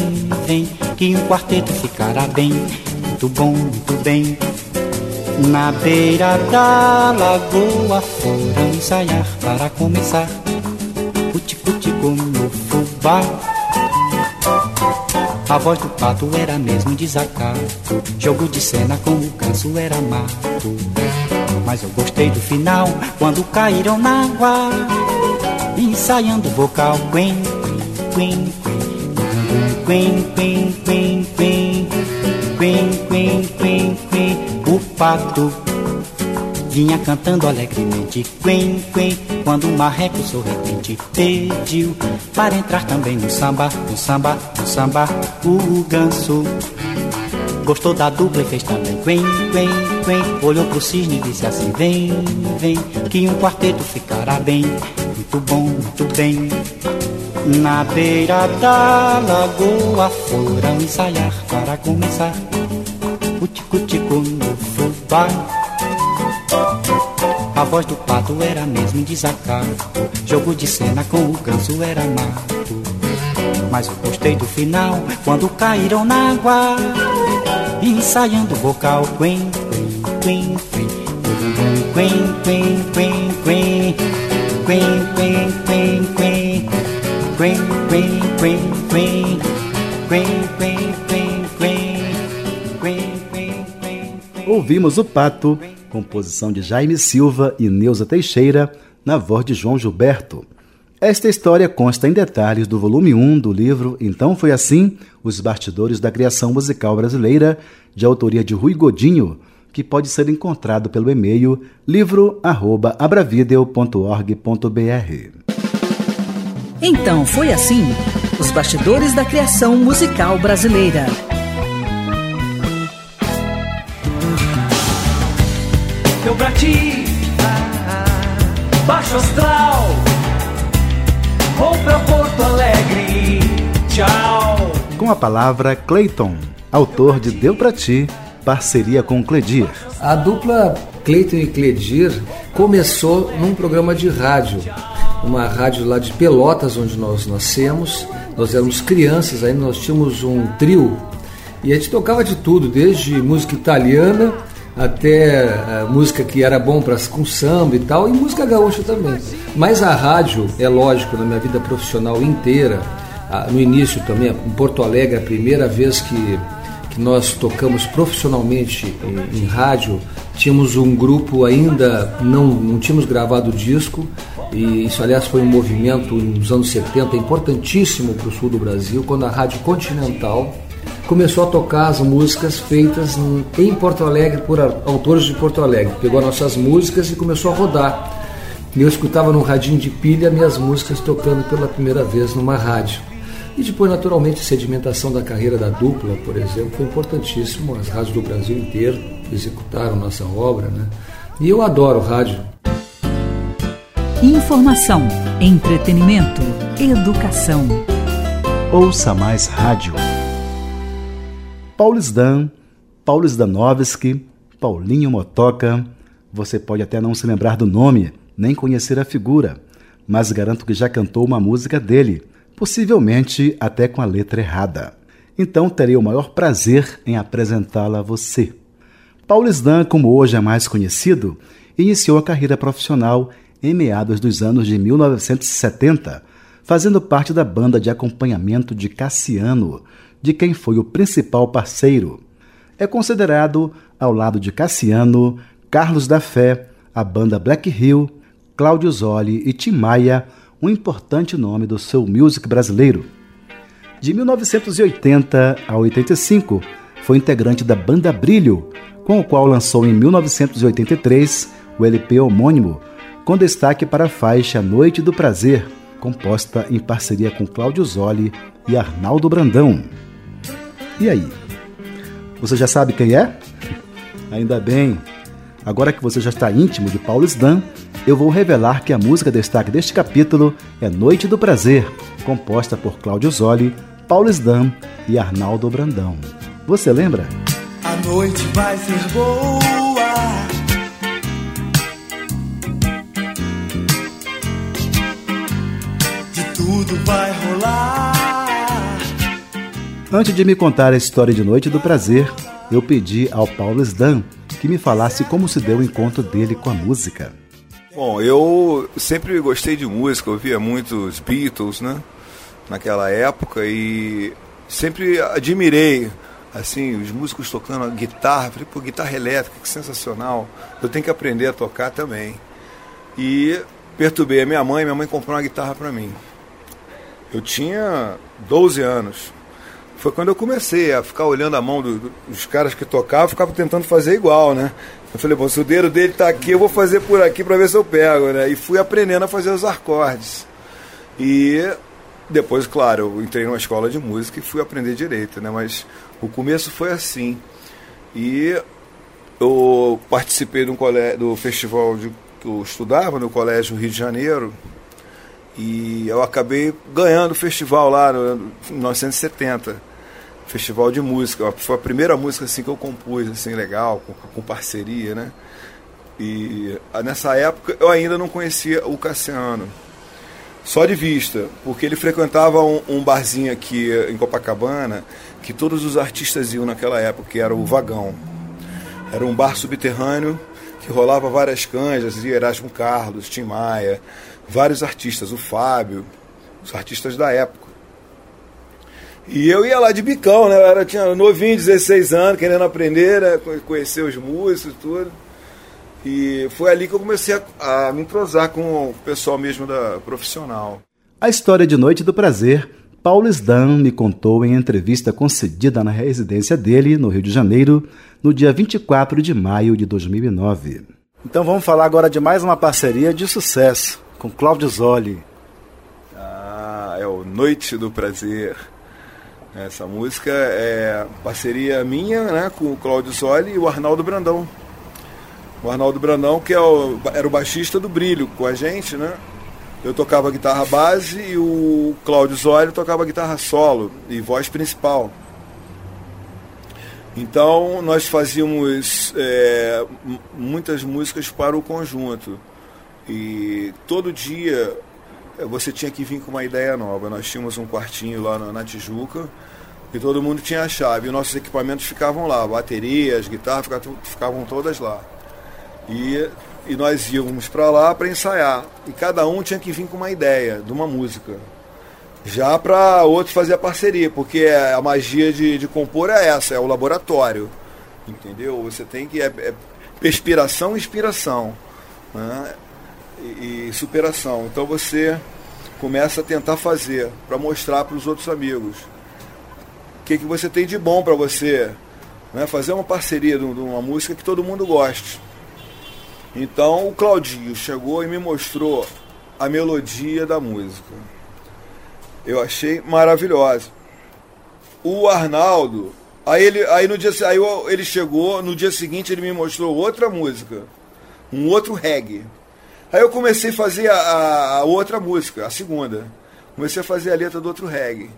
[SPEAKER 9] vem, que um quarteto ficará bem, muito bom, muito bem. Na beira da lagoa foram ensaiar para começar. Cuti-cuti no fubá. A voz do pato era mesmo desacato. Jogo de cena com o canso era mato. Mas eu gostei do final quando caíram na água. Ensaiando o vocal. Quen, quen, quen, quen, quen, quen, quen, quen, quen, quen, quen. O pato vinha cantando alegremente, quen, quen, quando o marreco sorridente pediu para entrar também no samba, no samba, no samba, o ganso. Gostou da dupla e fez também quen, quen, quen, olhou pro cisne e disse assim, vem, vem, que um quarteto ficará bem, muito bom, muito bem. Na beira da lagoa foram ensaiar para começar o tico-tico no fubá. A voz do pato era mesmo desacato. Jogo de cena com o ganso era mato. Mas eu gostei do final quando caíram na água. Ensaiando o vocal. Quen, quen, quen, quen, quen, quen, quen, quen, quen, quen, quen, quen,
[SPEAKER 1] Ouvimos o Pato, composição de Jaime Silva e Neuza Teixeira, na voz de João Gilberto. Esta história consta em detalhes do volume 1 do livro Então Foi Assim, Os Bastidores da Criação Musical Brasileira, de autoria de Rui Godinho, que pode ser encontrado pelo e-mail livro@abravideo.org.br.
[SPEAKER 4] Então foi assim, os bastidores da criação musical brasileira.
[SPEAKER 5] deu pra ti. Baixo astral, vou pra Porto Alegre. Tchau.
[SPEAKER 1] Com a palavra Clayton, autor de Deu Pra Ti, parceria com Cledir.
[SPEAKER 10] A dupla Clayton e Cledir começou num programa de rádio, uma rádio lá de Pelotas, onde nós nascemos. Nós éramos crianças, ainda nós tínhamos um trio e a gente tocava de tudo, desde música italiana até eh, música que era bom para com samba e tal, e música gaúcha também. Mas a rádio, é lógico, na minha vida profissional inteira, no início também, em Porto Alegre, a primeira vez que, que nós tocamos profissionalmente em, em rádio, tínhamos um grupo ainda, não, não tínhamos gravado disco, e isso, aliás, foi um movimento nos anos 70 importantíssimo para o sul do Brasil, quando a Rádio Continental começou a tocar as músicas feitas em Porto Alegre por autores de Porto Alegre. Pegou nossas músicas e começou a rodar. E eu escutava no radinho de pilha minhas músicas tocando pela primeira vez numa rádio. E depois, naturalmente, a sedimentação da carreira da dupla, por exemplo, foi importantíssimo. As rádios do Brasil inteiro executaram nossa obra, né? E eu adoro rádio.
[SPEAKER 4] Informação, entretenimento, educação.
[SPEAKER 1] Ouça mais rádio. Paulo Sdan, Paulo Zdanovski, Paulinho Motoca. Você pode até não se lembrar do nome, nem conhecer a figura, mas garanto que já cantou uma música dele, possivelmente até com a letra errada. Então terei o maior prazer em apresentá-la a você. Paulo Sdan, como hoje é mais conhecido, iniciou a carreira profissional em meados dos anos de 1970, fazendo parte da banda de acompanhamento de Cassiano, de quem foi o principal parceiro. É considerado, ao lado de Cassiano, Carlos da Fé, a banda Black Hill, Cláudio Zoli e Tim Maia, um importante nome do seu music brasileiro. De 1980 a 85, foi integrante da banda Brilho, com o qual lançou em 1983 o LP homônimo, com destaque para a faixa Noite do Prazer, composta em parceria com Cláudio Zoli e Arnaldo Brandão. E aí? Você já sabe quem é? Ainda bem. Agora que você já está íntimo de Paulo Sdan, eu vou revelar que a música destaque deste capítulo é Noite do Prazer, composta por Cláudio Zoli, Paulo Sdan e Arnaldo Brandão. Você lembra?
[SPEAKER 11] A noite vai ser boa. Tudo vai rolar.
[SPEAKER 1] Antes de me contar a história de Noite do Prazer, eu pedi ao Paulo Sdan que me falasse como se deu o encontro dele com a música.
[SPEAKER 12] Bom, eu sempre gostei de música, ouvia muitos Beatles, né? Naquela época e sempre admirei assim, os músicos tocando a guitarra, falei, pô, guitarra elétrica, que sensacional. Eu tenho que aprender a tocar também. E perturbei a minha mãe, minha mãe comprou uma guitarra para mim. Eu tinha 12 anos. Foi quando eu comecei a ficar olhando a mão do, dos caras que tocavam, ficava tentando fazer igual, né? Eu falei, bom, se o dedo dele tá aqui, eu vou fazer por aqui para ver se eu pego, né? E fui aprendendo a fazer os acordes. E depois, claro, eu entrei numa escola de música e fui aprender direito, né? Mas o começo foi assim. E eu participei de um colégio, do festival de, que eu estudava no Colégio Rio de Janeiro. E eu acabei ganhando o festival lá no, em 1970 festival de música. Foi a primeira música assim que eu compus, assim, legal, com, com parceria, né? E ah, nessa época eu ainda não conhecia o Cassiano. Só de vista, porque ele frequentava um, um, barzinho aqui em Copacabana, que todos os artistas iam naquela época, que era o Vagão. Era um bar subterrâneo que rolava várias canjas, Erasmo Carlos, Tim Maia, vários artistas, o Fábio, os artistas da época. E eu ia lá de bicão, né? Eu era, tinha novinho, 16 anos, querendo aprender, né? conhecer os músicos e tudo. E foi ali que eu comecei a, a me entrosar com o pessoal mesmo da profissional.
[SPEAKER 1] A história de Noite do Prazer, Paulo Sdan me contou em entrevista concedida na residência dele, no Rio de Janeiro, no dia 24 de maio de 2009. Então vamos falar agora de mais uma parceria de sucesso com Cláudio Zoli.
[SPEAKER 12] Ah, é o Noite do Prazer. Essa música é parceria minha, né, com o Cláudio Zoli e o Arnaldo Brandão. O Arnaldo Brandão, que é o, era o baixista do Brilho com a gente, né? Eu tocava guitarra base e o Cláudio Zoli tocava guitarra solo e voz principal. Então nós fazíamos é, muitas músicas para o conjunto. E todo dia é, você tinha que vir com uma ideia nova. Nós tínhamos um quartinho lá na, na Tijuca e todo mundo tinha a chave. E nossos equipamentos ficavam lá, baterias, guitarras ficavam, ficavam todas lá. E, e nós íamos para lá para ensaiar. E cada um tinha que vir com uma ideia de uma música. Já para outro fazer a parceria, porque a magia de, de compor é essa, é o laboratório. Entendeu? Você tem que. É, é perspiração e inspiração. Né? E, e superação. Então você começa a tentar fazer para mostrar para os outros amigos o que, que você tem de bom para você. Né? Fazer uma parceria de uma música que todo mundo goste. Então o Claudinho chegou e me mostrou a melodia da música. Eu achei maravilhosa. O Arnaldo, aí ele, aí no dia aí ele chegou, no dia seguinte ele me mostrou outra música, um outro reggae. Aí eu comecei a fazer a, a, outra música, a segunda. Comecei a fazer a letra do outro reggae.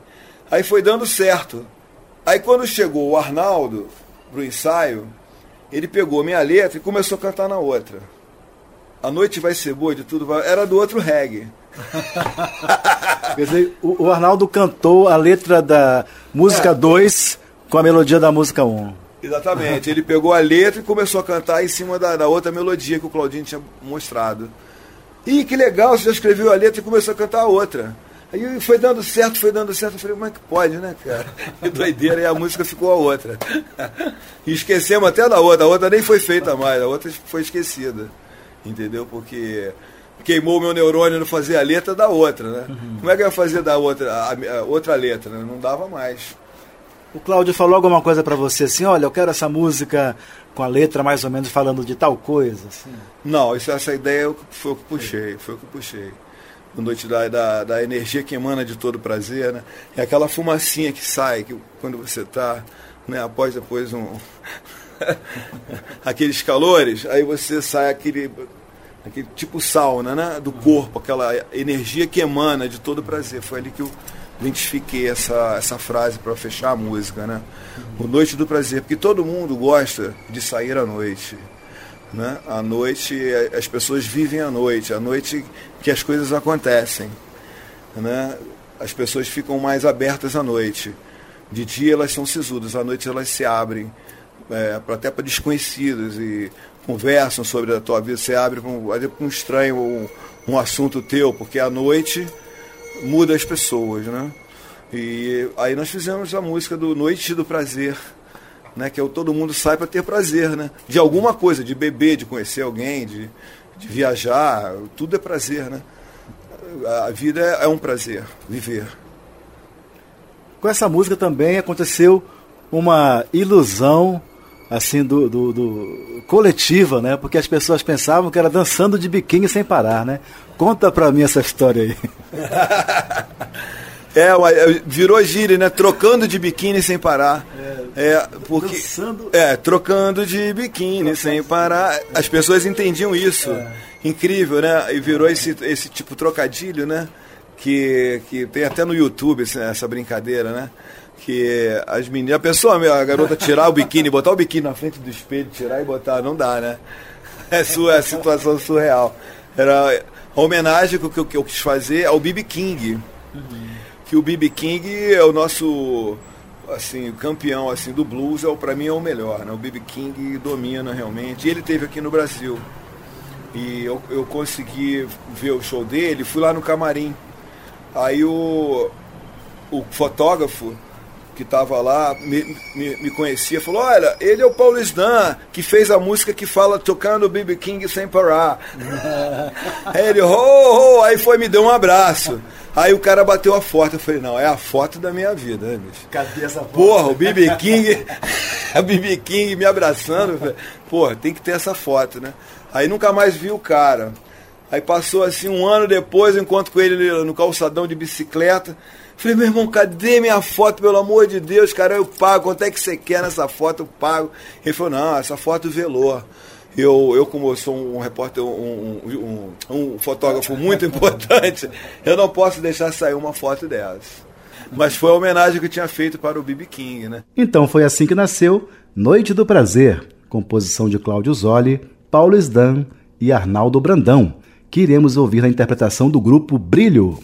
[SPEAKER 12] Aí foi dando certo. Aí quando chegou o Arnaldo pro ensaio, ele pegou minha letra e começou a cantar na outra. A noite vai ser boa de tudo vai... Era do outro reggae.
[SPEAKER 1] Quer dizer, o, Arnaldo cantou a letra da música 2 é. com a melodia da música 1. Um.
[SPEAKER 12] Exatamente. Ele pegou a letra e começou a cantar em cima da, da, outra melodia que o Claudinho tinha mostrado. Ih, que legal, você já escreveu a letra e começou a cantar a outra. Aí foi dando certo, foi dando certo. Eu falei, como é que pode, né, cara? Que doideira. E a música ficou a outra. E esquecemos até da outra. A outra nem foi feita mais, a outra foi esquecida. Entendeu? Porque queimou o meu neurônio no fazer a letra da outra, né? Uhum. Como é que eu ia fazer da outra, a, a outra letra? Né? Não dava mais.
[SPEAKER 1] O Cláudio falou alguma coisa para você assim, olha, eu quero essa música com a letra mais ou menos falando de tal coisa, assim?
[SPEAKER 12] Não, isso, essa ideia foi o que puxei, foi o que puxei. A noite da, da, da, energia que emana de todo prazer, né? É aquela fumacinha que sai que, quando você está, né, após depois um... aqueles calores, aí você sai aquele aquele tipo sauna né, do corpo, aquela energia que emana de todo prazer. Foi ali que eu identifiquei essa, essa frase para fechar a música, né? O Noite do Prazer, porque todo mundo gosta de sair à noite. Né? À noite, as pessoas vivem à noite, à noite que as coisas acontecem. Né? As pessoas ficam mais abertas à noite. De dia elas são sisudas, à noite elas se abrem, é, até para desconhecidos e conversam sobre a tua vida. Você abre para um, um estranho um, um assunto teu, porque à noite muda as pessoas, né? E aí nós fizemos a música do Noite do Prazer, né? Que é o todo mundo sai para ter prazer, né? De alguma coisa, de beber, de conhecer alguém, de, de viajar, tudo é prazer, né? A vida é, é um prazer, viver.
[SPEAKER 1] Com essa música também aconteceu uma ilusão assim do, do, do, coletiva, né? Porque as pessoas pensavam que era dançando de biquíni sem parar, né? Conta pra mim essa história aí.
[SPEAKER 12] é, virou gíria, né? Trocando de biquíni sem parar. É, é porque dançando... é trocando de biquíni sem parar. As pessoas entendiam isso. É. Incrível, né? E virou esse, esse tipo trocadilho, né? Que, que tem até no YouTube essa brincadeira, né? que as meninas, a pessoa, a garota tirar o biquíni, botar o biquíni na frente do espelho, tirar e botar, não dá, né? É sua é situação surreal. Era a homenagem que eu, que eu quis fazer ao B.B. King. Uhum. Que o B.B. King é o nosso assim, campeão assim do blues, é para mim é o melhor, né? O B.B. King domina realmente. E ele teve aqui no Brasil. E eu, eu consegui ver o show dele, fui lá no camarim. Aí o, o fotógrafo que estava lá, me, me, me, conhecia, falou, olha, ele é o Paulo Sdan, que fez a música que fala tocando o BB King sem parar. aí ele, ho, ho, aí foi me deu um abraço. Aí o cara bateu a foto, eu falei, não, é a foto da minha vida, né, bicho?
[SPEAKER 1] Cadê essa foto?
[SPEAKER 12] Porra, o BB King, a BB King me abraçando, porra, tem que ter essa foto, né? Aí nunca mais vi o cara. Aí passou assim um ano depois, encontro com ele no calçadão de bicicleta. Falei, meu irmão, cadê minha foto, pelo amor de Deus, cara? Eu pago, quanto é que você quer nessa foto? Eu pago. Ele falou, não, essa foto velou. Eu, eu como eu sou um repórter, um, um, um, um fotógrafo muito importante, eu não posso deixar sair uma foto dessas. Mas foi a homenagem que eu tinha feito para o B.B. King, né?
[SPEAKER 1] Então foi assim que nasceu Noite do Prazer, composição de Cláudio Zoli, Paulo Sdan e Arnaldo Brandão, que iremos ouvir na interpretação do grupo Brilho.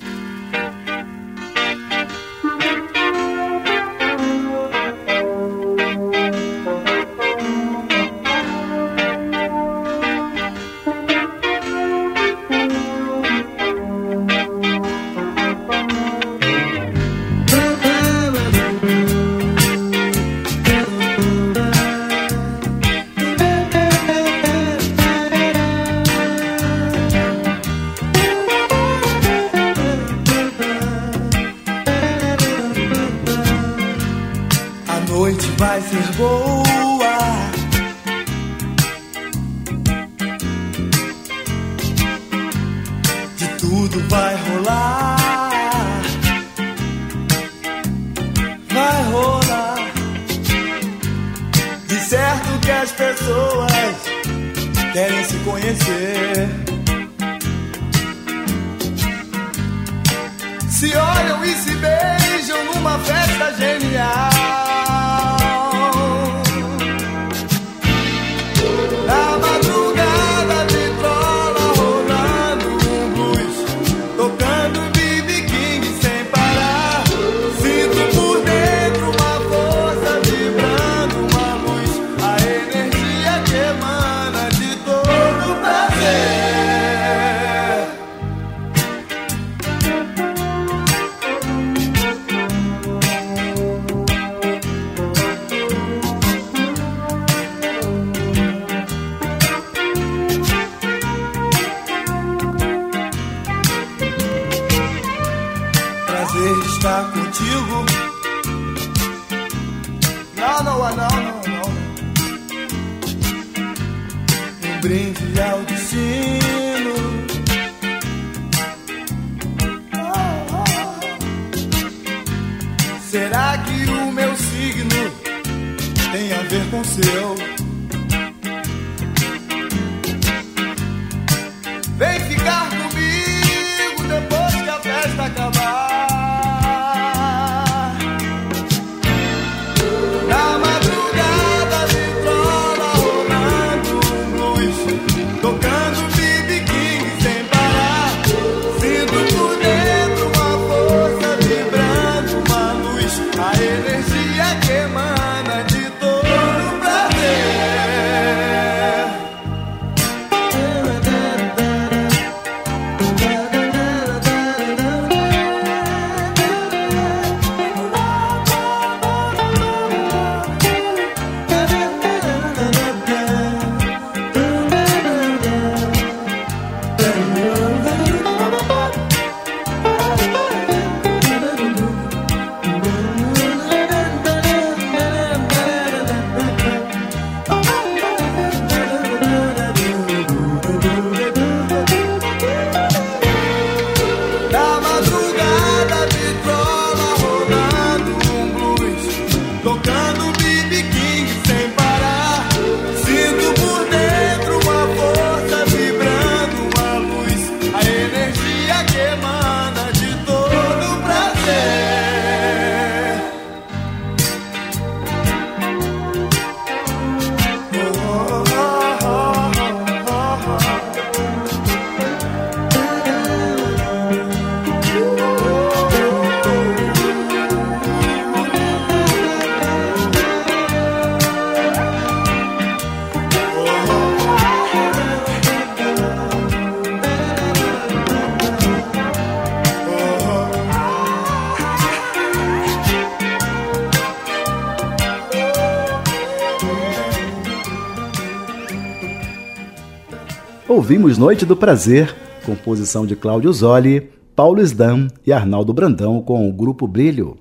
[SPEAKER 1] Ouvimos Noite do Prazer, composição de Cláudio Zoli, Paulo Sdam e Arnaldo Brandão com o Grupo Brilho.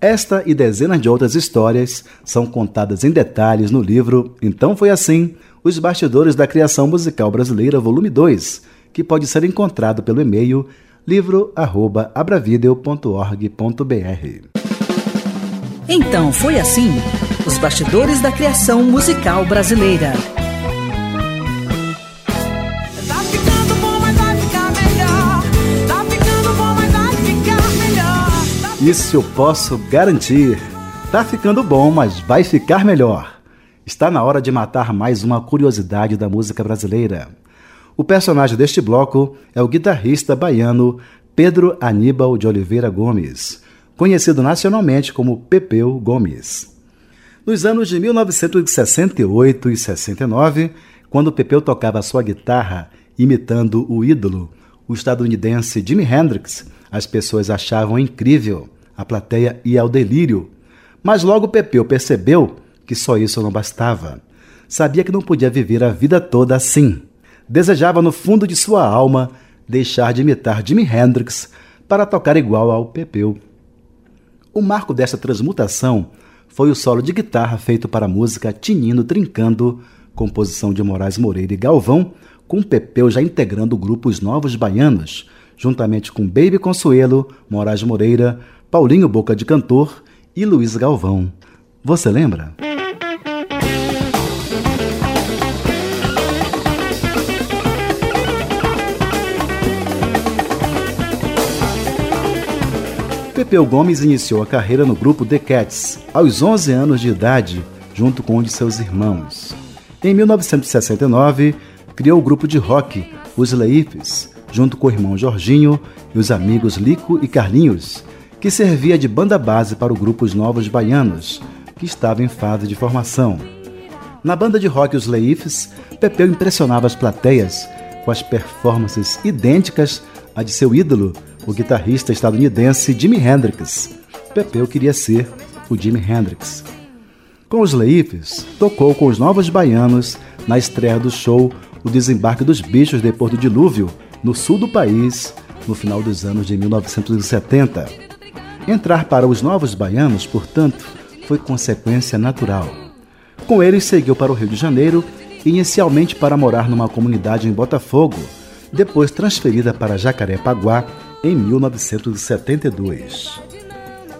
[SPEAKER 1] Esta e dezenas de outras histórias são contadas em detalhes no livro Então Foi Assim, Os Bastidores da Criação Musical Brasileira, volume 2, que pode ser encontrado pelo e-mail livro@abravideo.org.br.
[SPEAKER 4] Então foi assim, os bastidores da criação musical brasileira.
[SPEAKER 1] Isso eu posso garantir. Tá ficando bom, mas vai ficar melhor. Está na hora de matar mais uma curiosidade da música brasileira. O personagem deste bloco é o guitarrista baiano Pedro Aníbal de Oliveira Gomes, conhecido nacionalmente como Pepeu Gomes. Nos anos de 1968 e 69, quando Pepeu tocava sua guitarra imitando o ídolo, o estadunidense Jimi Hendrix, as pessoas achavam incrível. A plateia ia ao delírio. Mas logo Pepeu percebeu que só isso não bastava. Sabia que não podia viver a vida toda assim. Desejava no fundo de sua alma deixar de imitar Jimi Hendrix para tocar igual ao Pepeu. O marco dessa transmutação foi o solo de guitarra feito para a música Tinino Trincando, composição de Moraes Moreira e Galvão, com Pepeu já integrando o grupo Os Novos Baianos, juntamente com Baby Consuelo, Moraes Moreira, Paulinho Boca de Cantor e Luiz Galvão. Você lembra? Pepeu Gomes iniciou a carreira no grupo The Cats aos 11 anos de idade, junto com um de seus irmãos. Em 1969, criou o grupo de rock Os Leifes, junto com o irmão Jorginho e os amigos Lico e Carlinhos, que servia de banda base para o grupo Os Novos Baianos, que estava em fase de formação. Na banda de rock Os Leifes, Pepeu impressionava as plateias com as performances idênticas à de seu ídolo, o guitarrista estadunidense Jimi Hendrix. Pepeu queria ser o Jimi Hendrix. Com os Leifes, tocou com os Novos Baianos na estreia do show O Desembarque dos Bichos depois do Dilúvio, no sul do país, no final dos anos de 1970. Entrar para os Novos Baianos, portanto, foi consequência natural. Com eles, seguiu para o Rio de Janeiro, inicialmente para morar numa comunidade em Botafogo, depois transferida para Jacarepaguá em 1972.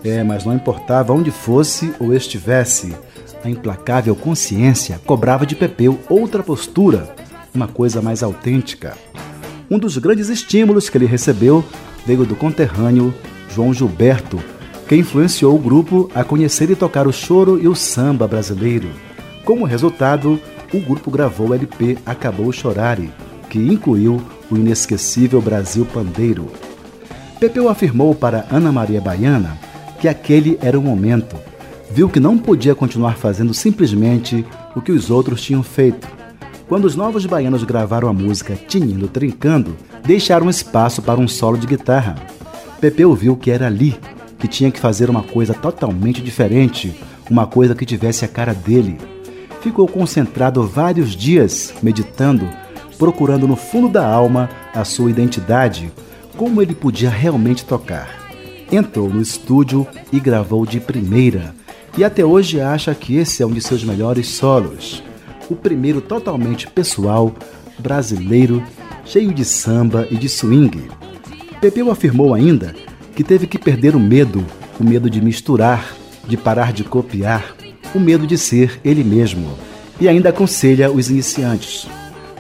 [SPEAKER 1] É, mas não importava onde fosse ou estivesse, a implacável consciência cobrava de Pepeu outra postura, uma coisa mais autêntica. Um dos grandes estímulos que ele recebeu veio do conterrâneo João Gilberto, que influenciou o grupo a conhecer e tocar o choro e o samba brasileiro. Como resultado, o grupo gravou o LP Acabou Chorare, que incluiu o inesquecível Brasil Pandeiro. Pepeu afirmou para Ana Maria Baiana que aquele era o momento. Viu que não podia continuar fazendo simplesmente o que os outros tinham feito. Quando os novos baianos gravaram a música Tinindo Trincando, deixaram espaço para um solo de guitarra. Pepeu viu que era ali que tinha que fazer uma coisa totalmente diferente, uma coisa que tivesse a cara dele. Ficou concentrado vários dias, meditando, procurando no fundo da alma a sua identidade, como ele podia realmente tocar. Entrou no estúdio e gravou de primeira, e até hoje acha que esse é um de seus melhores solos. O primeiro totalmente pessoal, brasileiro, cheio de samba e de swing. Pepeu afirmou ainda que teve que perder o medo, o medo de misturar, de parar de copiar, o medo de ser ele mesmo. E ainda aconselha os iniciantes: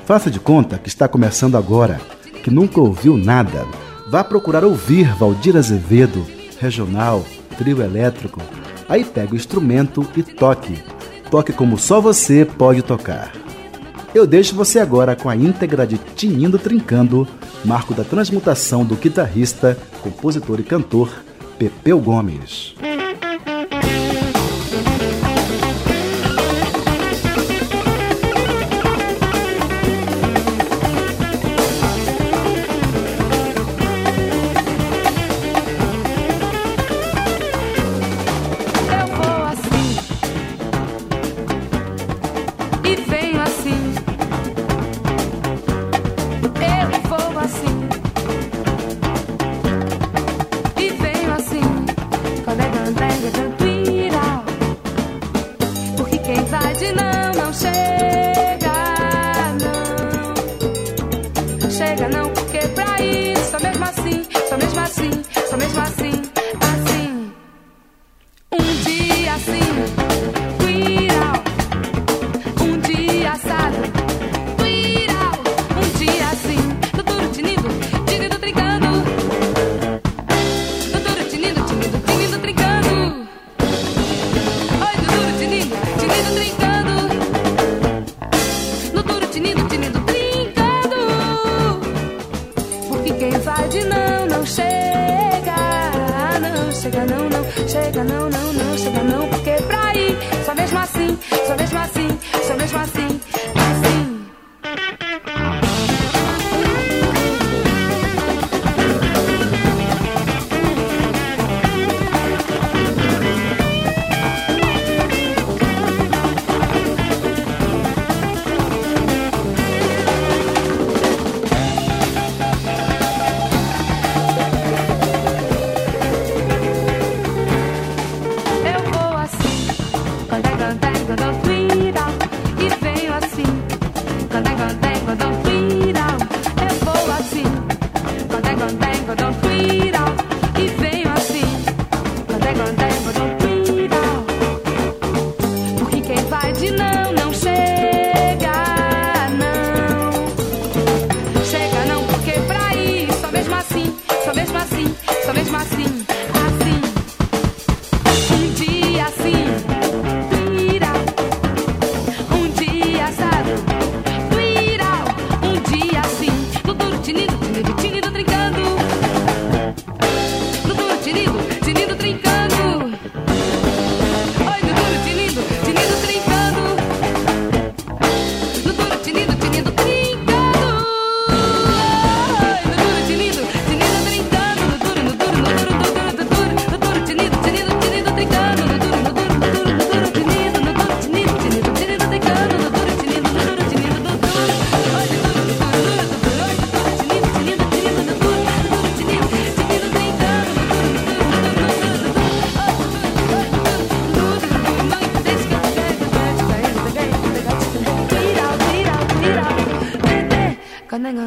[SPEAKER 1] faça de conta que está começando agora, que nunca ouviu nada. Vá procurar ouvir Valdir Azevedo, regional, trio elétrico. Aí pega o instrumento e toque. Toque como só você pode tocar. Eu deixo você agora com a íntegra de Tinindo Trincando, marco da transmutação do guitarrista, compositor e cantor Pepeu Gomes.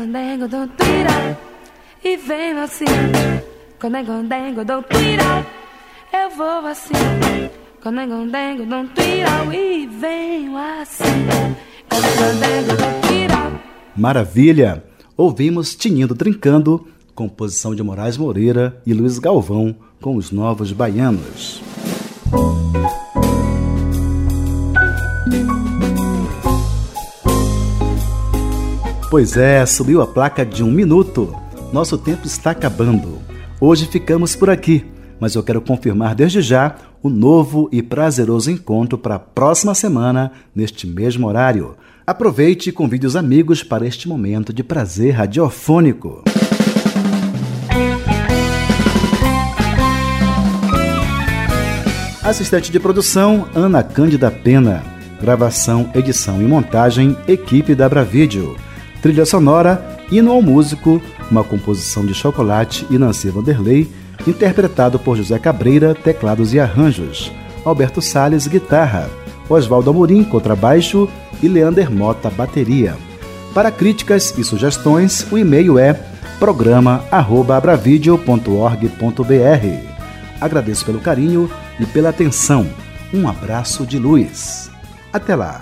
[SPEAKER 13] Dengo, dom, tira. E venho assim. Com dengo, tira. Eu vou assim. Com dengo, tira. E venho assim. Com dengo, tira.
[SPEAKER 1] Maravilha! Ouvimos Tinindo Trincando, composição de Moraes Moreira e Luiz Galvão com os Novos Baianos. Pois é, subiu a placa de um minuto. Nosso tempo está acabando. Hoje ficamos por aqui, mas eu quero confirmar desde já o novo e prazeroso encontro para a próxima semana, neste mesmo horário. Aproveite e convide os amigos para este momento de prazer radiofônico. Assistente de produção, Ana Cândida Pena. Gravação, edição e montagem, equipe da Bravídeo. Trilha sonora, Hino ao Músico, uma composição de Chocolate e Nancy Vanderlei, interpretado por José Cabreira, teclados e arranjos. Alberto Sales, guitarra. Oswaldo Amorim, contrabaixo e Leander Mota, bateria. Para críticas e sugestões, o e-mail é programa@abravideo.org.br. Agradeço pelo carinho e pela atenção. Um abraço de luz. Até lá.